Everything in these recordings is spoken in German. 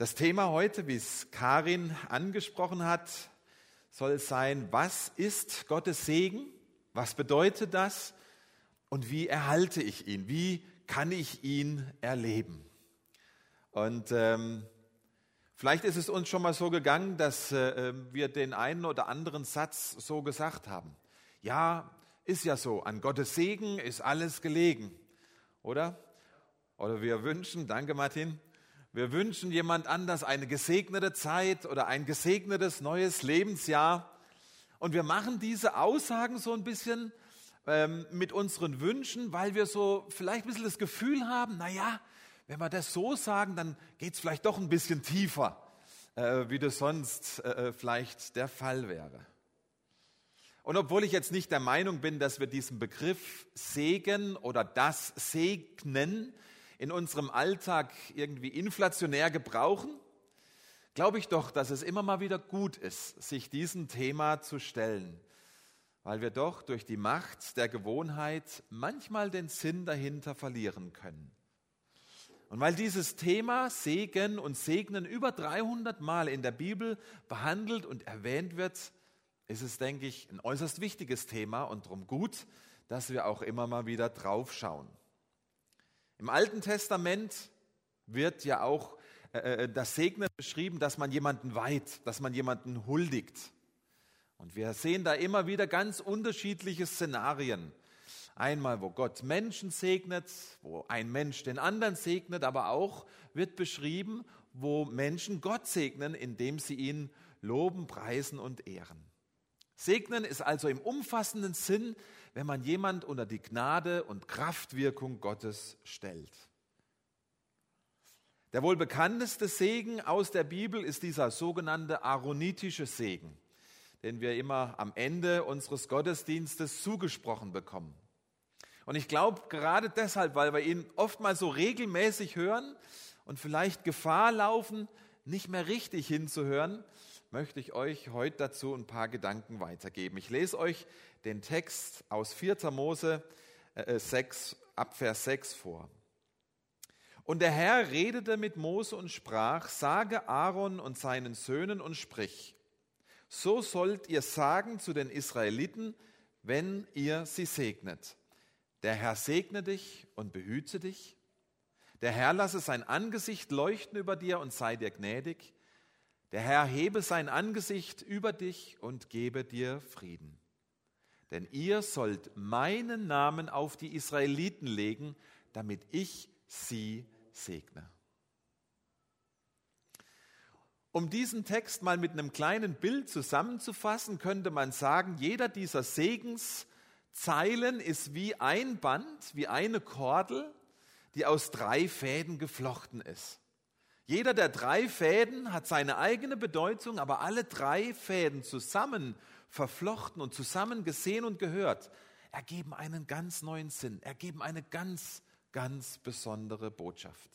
Das Thema heute, wie es Karin angesprochen hat, soll sein, was ist Gottes Segen? Was bedeutet das? Und wie erhalte ich ihn? Wie kann ich ihn erleben? Und ähm, vielleicht ist es uns schon mal so gegangen, dass äh, wir den einen oder anderen Satz so gesagt haben. Ja, ist ja so, an Gottes Segen ist alles gelegen, oder? Oder wir wünschen, danke Martin, wir wünschen jemand anders eine gesegnete Zeit oder ein gesegnetes neues Lebensjahr. Und wir machen diese Aussagen so ein bisschen ähm, mit unseren Wünschen, weil wir so vielleicht ein bisschen das Gefühl haben, naja, wenn wir das so sagen, dann geht es vielleicht doch ein bisschen tiefer, äh, wie das sonst äh, äh, vielleicht der Fall wäre. Und obwohl ich jetzt nicht der Meinung bin, dass wir diesen Begriff Segen oder das Segnen in unserem Alltag irgendwie inflationär gebrauchen, glaube ich doch, dass es immer mal wieder gut ist, sich diesem Thema zu stellen, weil wir doch durch die Macht der Gewohnheit manchmal den Sinn dahinter verlieren können. Und weil dieses Thema Segen und Segnen über 300 Mal in der Bibel behandelt und erwähnt wird, ist es, denke ich, ein äußerst wichtiges Thema und darum gut, dass wir auch immer mal wieder drauf schauen. Im Alten Testament wird ja auch äh, äh, das Segnen beschrieben, dass man jemanden weiht, dass man jemanden huldigt. Und wir sehen da immer wieder ganz unterschiedliche Szenarien. Einmal, wo Gott Menschen segnet, wo ein Mensch den anderen segnet, aber auch wird beschrieben, wo Menschen Gott segnen, indem sie ihn loben, preisen und ehren. Segnen ist also im umfassenden Sinn wenn man jemand unter die Gnade und Kraftwirkung Gottes stellt. Der wohl bekannteste Segen aus der Bibel ist dieser sogenannte aaronitische Segen, den wir immer am Ende unseres Gottesdienstes zugesprochen bekommen. Und ich glaube gerade deshalb, weil wir ihn oftmals so regelmäßig hören und vielleicht Gefahr laufen, nicht mehr richtig hinzuhören, möchte ich euch heute dazu ein paar Gedanken weitergeben. Ich lese euch den Text aus 4. Mose 6, äh, ab Vers 6 vor. Und der Herr redete mit Mose und sprach, sage Aaron und seinen Söhnen und sprich, so sollt ihr sagen zu den Israeliten, wenn ihr sie segnet. Der Herr segne dich und behüte dich. Der Herr lasse sein Angesicht leuchten über dir und sei dir gnädig. Der Herr hebe sein Angesicht über dich und gebe dir Frieden. Denn ihr sollt meinen Namen auf die Israeliten legen, damit ich sie segne. Um diesen Text mal mit einem kleinen Bild zusammenzufassen, könnte man sagen, jeder dieser Segenszeilen ist wie ein Band, wie eine Kordel, die aus drei Fäden geflochten ist. Jeder der drei Fäden hat seine eigene Bedeutung, aber alle drei Fäden zusammen verflochten und zusammen gesehen und gehört, ergeben einen ganz neuen Sinn, ergeben eine ganz, ganz besondere Botschaft.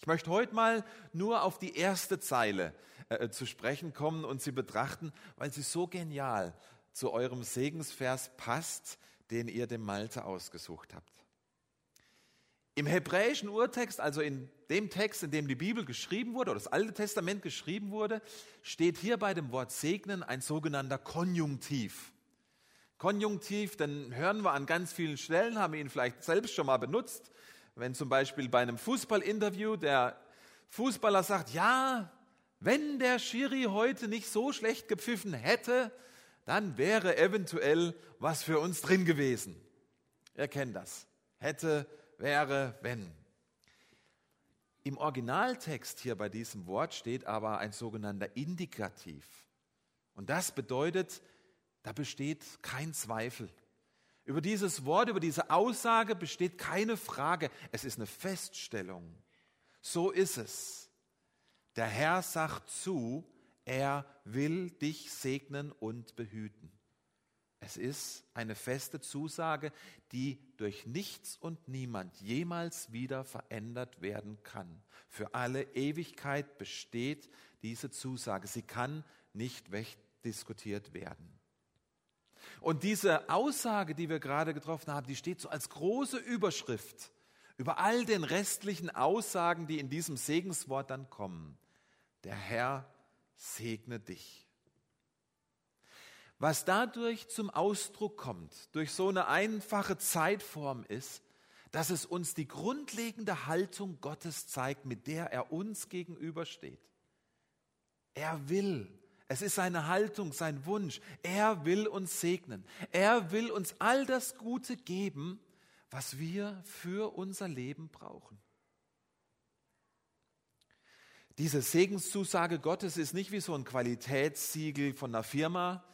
Ich möchte heute mal nur auf die erste Zeile äh, zu sprechen kommen und sie betrachten, weil sie so genial zu eurem Segensvers passt, den ihr dem Malte ausgesucht habt. Im hebräischen Urtext, also in dem Text, in dem die Bibel geschrieben wurde, oder das Alte Testament geschrieben wurde, steht hier bei dem Wort segnen ein sogenannter Konjunktiv. Konjunktiv, den hören wir an ganz vielen Stellen, haben wir ihn vielleicht selbst schon mal benutzt. Wenn zum Beispiel bei einem Fußballinterview der Fußballer sagt, ja, wenn der Schiri heute nicht so schlecht gepfiffen hätte, dann wäre eventuell was für uns drin gewesen. Er kennt das. Hätte, wäre, wenn. Im Originaltext hier bei diesem Wort steht aber ein sogenannter Indikativ. Und das bedeutet, da besteht kein Zweifel. Über dieses Wort, über diese Aussage besteht keine Frage. Es ist eine Feststellung. So ist es. Der Herr sagt zu, er will dich segnen und behüten. Es ist eine feste Zusage, die durch nichts und niemand jemals wieder verändert werden kann. Für alle Ewigkeit besteht diese Zusage. Sie kann nicht wegdiskutiert werden. Und diese Aussage, die wir gerade getroffen haben, die steht so als große Überschrift über all den restlichen Aussagen, die in diesem Segenswort dann kommen. Der Herr segne dich. Was dadurch zum Ausdruck kommt, durch so eine einfache Zeitform ist, dass es uns die grundlegende Haltung Gottes zeigt, mit der er uns gegenübersteht. Er will, es ist seine Haltung, sein Wunsch, er will uns segnen. Er will uns all das Gute geben, was wir für unser Leben brauchen. Diese Segenszusage Gottes ist nicht wie so ein Qualitätssiegel von einer Firma,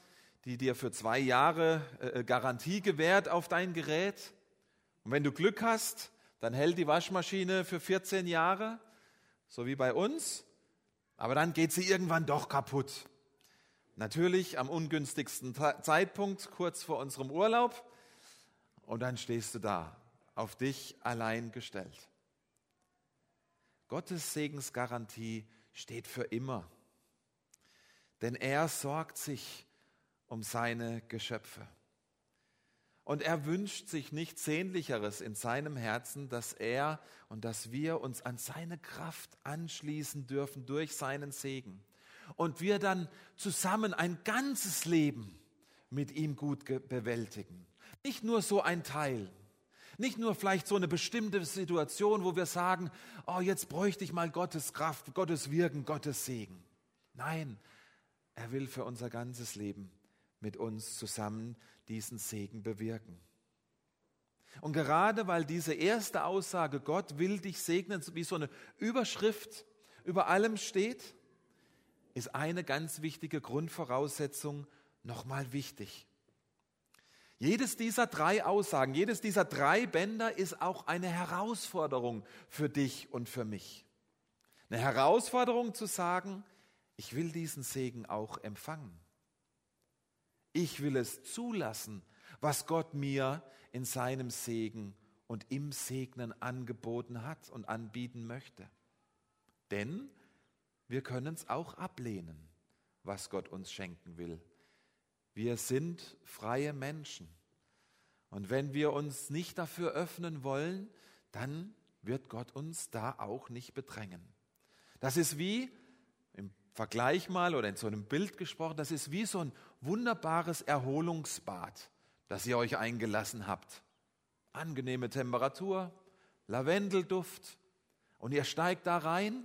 die dir für zwei Jahre äh, Garantie gewährt auf dein Gerät. Und wenn du Glück hast, dann hält die Waschmaschine für 14 Jahre, so wie bei uns. Aber dann geht sie irgendwann doch kaputt. Natürlich am ungünstigsten Zeitpunkt, kurz vor unserem Urlaub. Und dann stehst du da, auf dich allein gestellt. Gottes Segensgarantie steht für immer. Denn er sorgt sich um seine Geschöpfe. Und er wünscht sich nichts Sehnlicheres in seinem Herzen, dass er und dass wir uns an seine Kraft anschließen dürfen durch seinen Segen. Und wir dann zusammen ein ganzes Leben mit ihm gut bewältigen. Nicht nur so ein Teil, nicht nur vielleicht so eine bestimmte Situation, wo wir sagen, oh, jetzt bräuchte ich mal Gottes Kraft, Gottes Wirken, Gottes Segen. Nein, er will für unser ganzes Leben mit uns zusammen diesen Segen bewirken. Und gerade weil diese erste Aussage, Gott will dich segnen, wie so eine Überschrift über allem steht, ist eine ganz wichtige Grundvoraussetzung nochmal wichtig. Jedes dieser drei Aussagen, jedes dieser drei Bänder ist auch eine Herausforderung für dich und für mich. Eine Herausforderung zu sagen, ich will diesen Segen auch empfangen. Ich will es zulassen, was Gott mir in seinem Segen und im Segnen angeboten hat und anbieten möchte. Denn wir können es auch ablehnen, was Gott uns schenken will. Wir sind freie Menschen. Und wenn wir uns nicht dafür öffnen wollen, dann wird Gott uns da auch nicht bedrängen. Das ist wie, Vergleich mal oder in so einem Bild gesprochen, das ist wie so ein wunderbares Erholungsbad, das ihr euch eingelassen habt. Angenehme Temperatur, Lavendelduft und ihr steigt da rein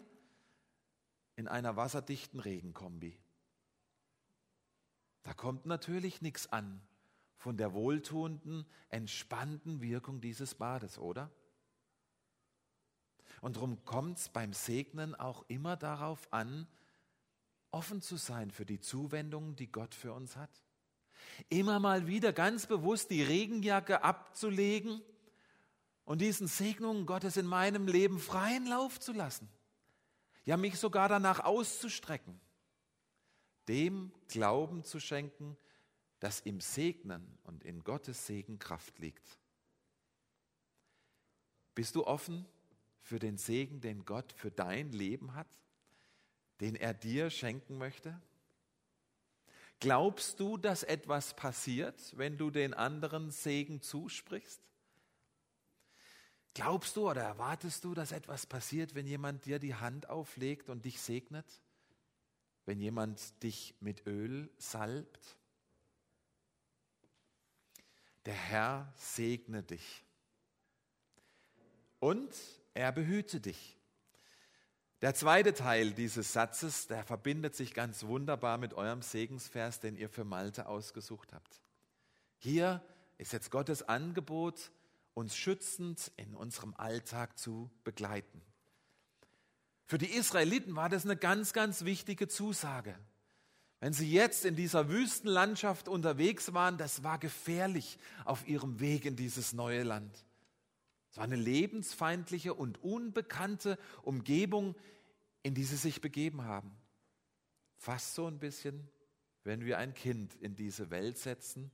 in einer wasserdichten Regenkombi. Da kommt natürlich nichts an von der wohltuenden, entspannten Wirkung dieses Bades, oder? Und darum kommt es beim Segnen auch immer darauf an, offen zu sein für die Zuwendungen, die Gott für uns hat. Immer mal wieder ganz bewusst die Regenjacke abzulegen und diesen Segnungen Gottes in meinem Leben freien Lauf zu lassen. Ja, mich sogar danach auszustrecken. Dem Glauben zu schenken, dass im Segnen und in Gottes Segen Kraft liegt. Bist du offen für den Segen, den Gott für dein Leben hat? Den er dir schenken möchte? Glaubst du, dass etwas passiert, wenn du den anderen Segen zusprichst? Glaubst du oder erwartest du, dass etwas passiert, wenn jemand dir die Hand auflegt und dich segnet? Wenn jemand dich mit Öl salbt? Der Herr segne dich und er behüte dich. Der zweite Teil dieses Satzes, der verbindet sich ganz wunderbar mit eurem Segensvers, den ihr für Malte ausgesucht habt. Hier ist jetzt Gottes Angebot, uns schützend in unserem Alltag zu begleiten. Für die Israeliten war das eine ganz, ganz wichtige Zusage. Wenn sie jetzt in dieser Wüstenlandschaft unterwegs waren, das war gefährlich auf ihrem Weg in dieses neue Land. Es war eine lebensfeindliche und unbekannte Umgebung, in die sie sich begeben haben. Fast so ein bisschen, wenn wir ein Kind in diese Welt setzen,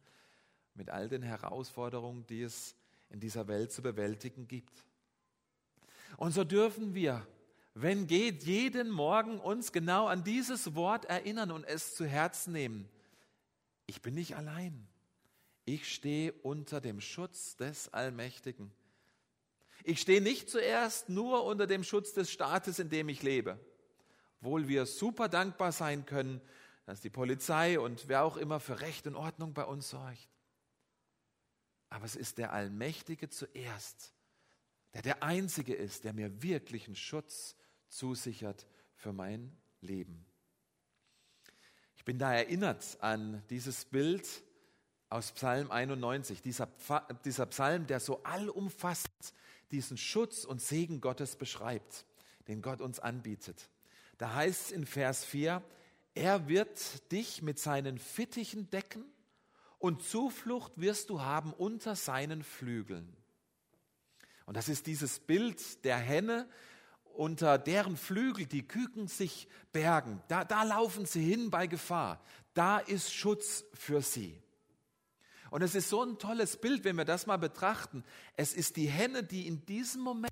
mit all den Herausforderungen, die es in dieser Welt zu bewältigen gibt. Und so dürfen wir, wenn geht, jeden Morgen uns genau an dieses Wort erinnern und es zu Herzen nehmen. Ich bin nicht allein. Ich stehe unter dem Schutz des Allmächtigen. Ich stehe nicht zuerst nur unter dem Schutz des Staates, in dem ich lebe. Obwohl wir super dankbar sein können, dass die Polizei und wer auch immer für Recht und Ordnung bei uns sorgt. Aber es ist der Allmächtige zuerst, der der Einzige ist, der mir wirklichen Schutz zusichert für mein Leben. Ich bin da erinnert an dieses Bild aus Psalm 91, dieser, dieser Psalm, der so allumfassend diesen Schutz und Segen Gottes beschreibt, den Gott uns anbietet. Da heißt es in Vers 4, er wird dich mit seinen Fittichen decken und Zuflucht wirst du haben unter seinen Flügeln. Und das ist dieses Bild der Henne, unter deren Flügel die Küken sich bergen. Da, da laufen sie hin bei Gefahr. Da ist Schutz für sie. Und es ist so ein tolles Bild, wenn wir das mal betrachten. Es ist die Henne, die in diesem Moment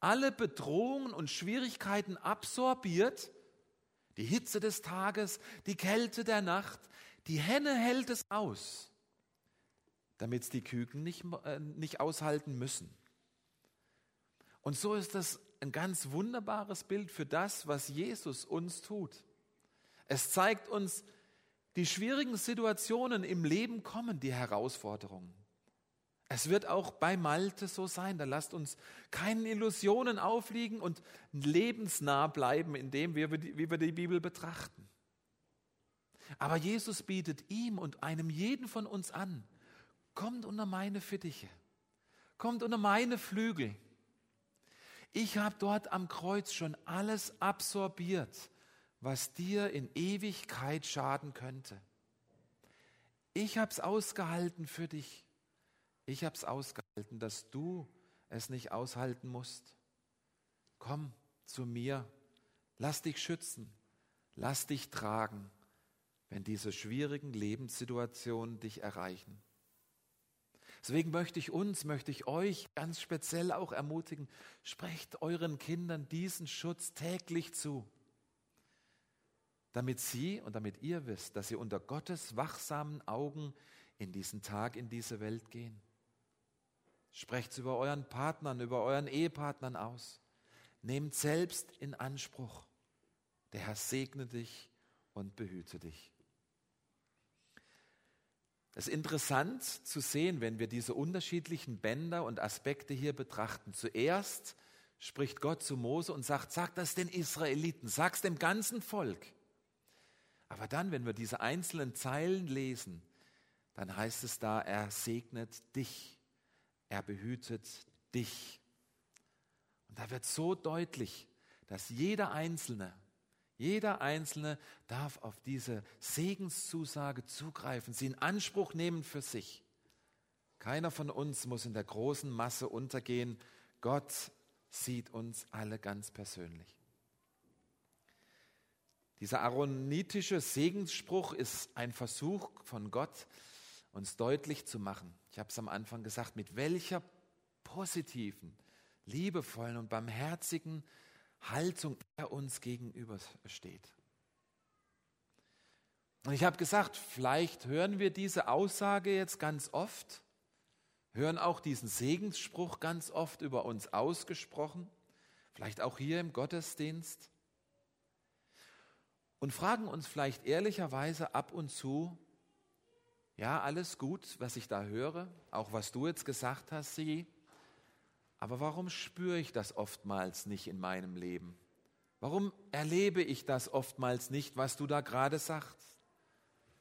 alle Bedrohungen und Schwierigkeiten absorbiert. Die Hitze des Tages, die Kälte der Nacht. Die Henne hält es aus, damit es die Küken nicht, äh, nicht aushalten müssen. Und so ist das ein ganz wunderbares Bild für das, was Jesus uns tut. Es zeigt uns, die schwierigen Situationen im Leben kommen, die Herausforderungen. Es wird auch bei Malte so sein. Da lasst uns keinen Illusionen aufliegen und lebensnah bleiben, indem wir, wie wir die Bibel betrachten. Aber Jesus bietet ihm und einem jeden von uns an, kommt unter meine Fittiche, kommt unter meine Flügel. Ich habe dort am Kreuz schon alles absorbiert, was dir in Ewigkeit schaden könnte. Ich habe es ausgehalten für dich. Ich habe es ausgehalten, dass du es nicht aushalten musst. Komm zu mir, lass dich schützen, lass dich tragen, wenn diese schwierigen Lebenssituationen dich erreichen. Deswegen möchte ich uns, möchte ich euch ganz speziell auch ermutigen, sprecht euren Kindern diesen Schutz täglich zu, damit sie und damit ihr wisst, dass sie unter Gottes wachsamen Augen in diesen Tag, in diese Welt gehen. Sprecht es über euren Partnern, über euren Ehepartnern aus. Nehmt selbst in Anspruch. Der Herr segne dich und behüte dich. Es ist interessant zu sehen, wenn wir diese unterschiedlichen Bänder und Aspekte hier betrachten. Zuerst spricht Gott zu Mose und sagt, sag das den Israeliten, sag's dem ganzen Volk. Aber dann, wenn wir diese einzelnen Zeilen lesen, dann heißt es da, er segnet dich, er behütet dich. Und da wird so deutlich, dass jeder Einzelne jeder Einzelne darf auf diese Segenszusage zugreifen, sie in Anspruch nehmen für sich. Keiner von uns muss in der großen Masse untergehen. Gott sieht uns alle ganz persönlich. Dieser aaronitische Segensspruch ist ein Versuch von Gott, uns deutlich zu machen. Ich habe es am Anfang gesagt, mit welcher positiven, liebevollen und barmherzigen Haltung er uns gegenüber steht. Und ich habe gesagt, vielleicht hören wir diese Aussage jetzt ganz oft, hören auch diesen Segensspruch ganz oft über uns ausgesprochen, vielleicht auch hier im Gottesdienst und fragen uns vielleicht ehrlicherweise ab und zu, ja, alles gut, was ich da höre, auch was du jetzt gesagt hast, sie, aber warum spüre ich das oftmals nicht in meinem Leben? Warum erlebe ich das oftmals nicht, was du da gerade sagst?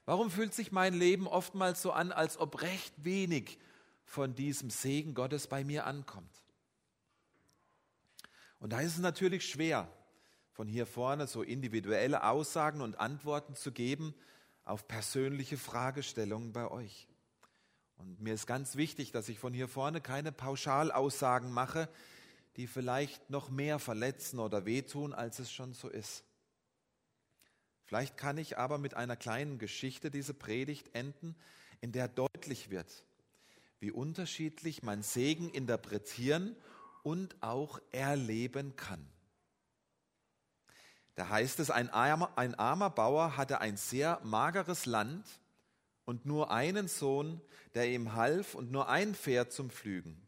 Warum fühlt sich mein Leben oftmals so an, als ob recht wenig von diesem Segen Gottes bei mir ankommt? Und da ist es natürlich schwer, von hier vorne so individuelle Aussagen und Antworten zu geben auf persönliche Fragestellungen bei euch. Und mir ist ganz wichtig, dass ich von hier vorne keine Pauschalaussagen mache, die vielleicht noch mehr verletzen oder wehtun, als es schon so ist. Vielleicht kann ich aber mit einer kleinen Geschichte diese Predigt enden, in der deutlich wird, wie unterschiedlich man Segen interpretieren und auch erleben kann. Da heißt es, ein armer, ein armer Bauer hatte ein sehr mageres Land und nur einen Sohn, der ihm half und nur ein Pferd zum Pflügen.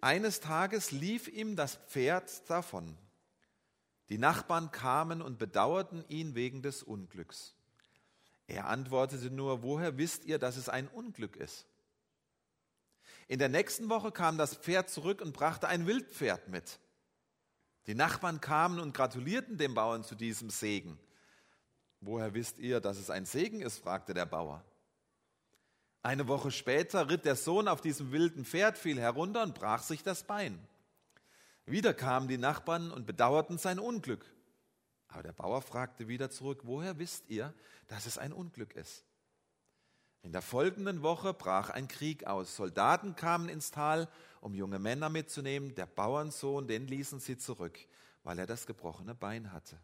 Eines Tages lief ihm das Pferd davon. Die Nachbarn kamen und bedauerten ihn wegen des Unglücks. Er antwortete nur, woher wisst ihr, dass es ein Unglück ist? In der nächsten Woche kam das Pferd zurück und brachte ein Wildpferd mit. Die Nachbarn kamen und gratulierten dem Bauern zu diesem Segen. Woher wisst ihr, dass es ein Segen ist? fragte der Bauer. Eine Woche später ritt der Sohn auf diesem wilden Pferd, fiel herunter und brach sich das Bein. Wieder kamen die Nachbarn und bedauerten sein Unglück. Aber der Bauer fragte wieder zurück, woher wisst ihr, dass es ein Unglück ist? In der folgenden Woche brach ein Krieg aus. Soldaten kamen ins Tal, um junge Männer mitzunehmen. Der Bauernsohn, den ließen sie zurück, weil er das gebrochene Bein hatte.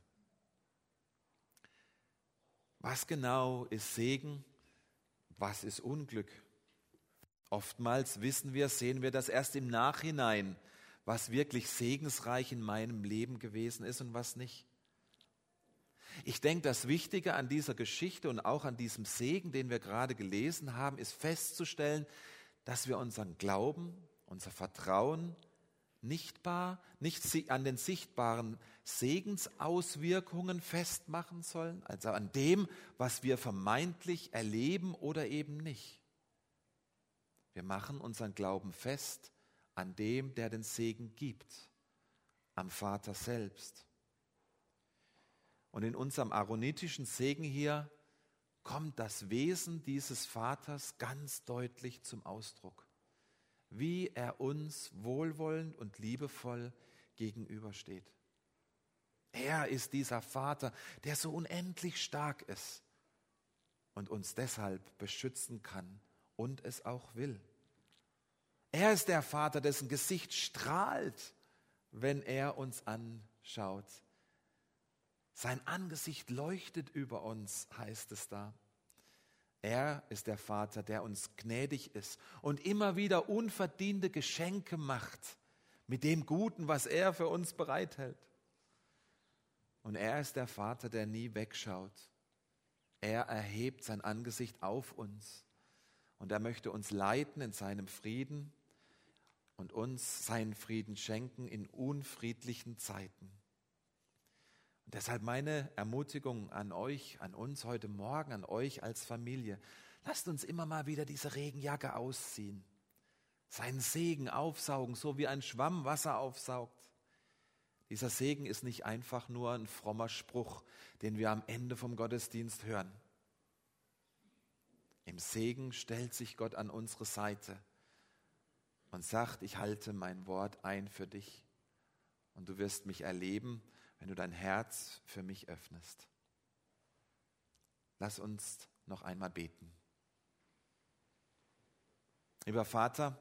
Was genau ist Segen? Was ist Unglück? Oftmals wissen wir, sehen wir das erst im Nachhinein, was wirklich segensreich in meinem Leben gewesen ist und was nicht. Ich denke, das Wichtige an dieser Geschichte und auch an diesem Segen, den wir gerade gelesen haben, ist festzustellen, dass wir unseren Glauben, unser Vertrauen nicht, bar, nicht an den sichtbaren Segensauswirkungen festmachen sollen, also an dem, was wir vermeintlich erleben oder eben nicht. Wir machen unseren Glauben fest an dem, der den Segen gibt, am Vater selbst. Und in unserem aaronitischen Segen hier kommt das Wesen dieses Vaters ganz deutlich zum Ausdruck, wie er uns wohlwollend und liebevoll gegenübersteht. Er ist dieser Vater, der so unendlich stark ist und uns deshalb beschützen kann und es auch will. Er ist der Vater, dessen Gesicht strahlt, wenn er uns anschaut. Sein Angesicht leuchtet über uns, heißt es da. Er ist der Vater, der uns gnädig ist und immer wieder unverdiente Geschenke macht mit dem Guten, was er für uns bereithält. Und er ist der Vater, der nie wegschaut. Er erhebt sein Angesicht auf uns und er möchte uns leiten in seinem Frieden und uns seinen Frieden schenken in unfriedlichen Zeiten. Und deshalb meine Ermutigung an euch, an uns heute Morgen, an euch als Familie. Lasst uns immer mal wieder diese Regenjacke ausziehen, seinen Segen aufsaugen, so wie ein Schwamm Wasser aufsaugt. Dieser Segen ist nicht einfach nur ein frommer Spruch, den wir am Ende vom Gottesdienst hören. Im Segen stellt sich Gott an unsere Seite und sagt, ich halte mein Wort ein für dich und du wirst mich erleben, wenn du dein Herz für mich öffnest. Lass uns noch einmal beten. Lieber Vater,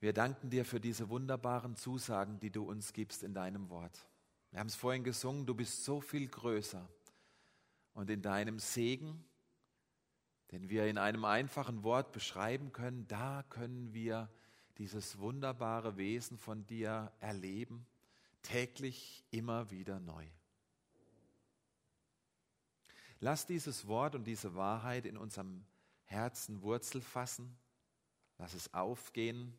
wir danken dir für diese wunderbaren Zusagen, die du uns gibst in deinem Wort. Wir haben es vorhin gesungen, du bist so viel größer. Und in deinem Segen, den wir in einem einfachen Wort beschreiben können, da können wir dieses wunderbare Wesen von dir erleben, täglich immer wieder neu. Lass dieses Wort und diese Wahrheit in unserem Herzen Wurzel fassen. Lass es aufgehen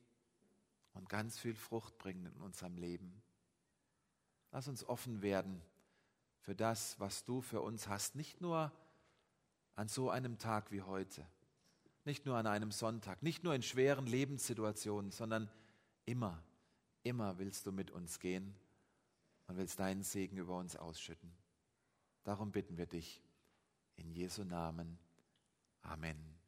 und ganz viel Frucht bringen in unserem Leben. Lass uns offen werden für das, was du für uns hast, nicht nur an so einem Tag wie heute, nicht nur an einem Sonntag, nicht nur in schweren Lebenssituationen, sondern immer, immer willst du mit uns gehen und willst deinen Segen über uns ausschütten. Darum bitten wir dich in Jesu Namen. Amen.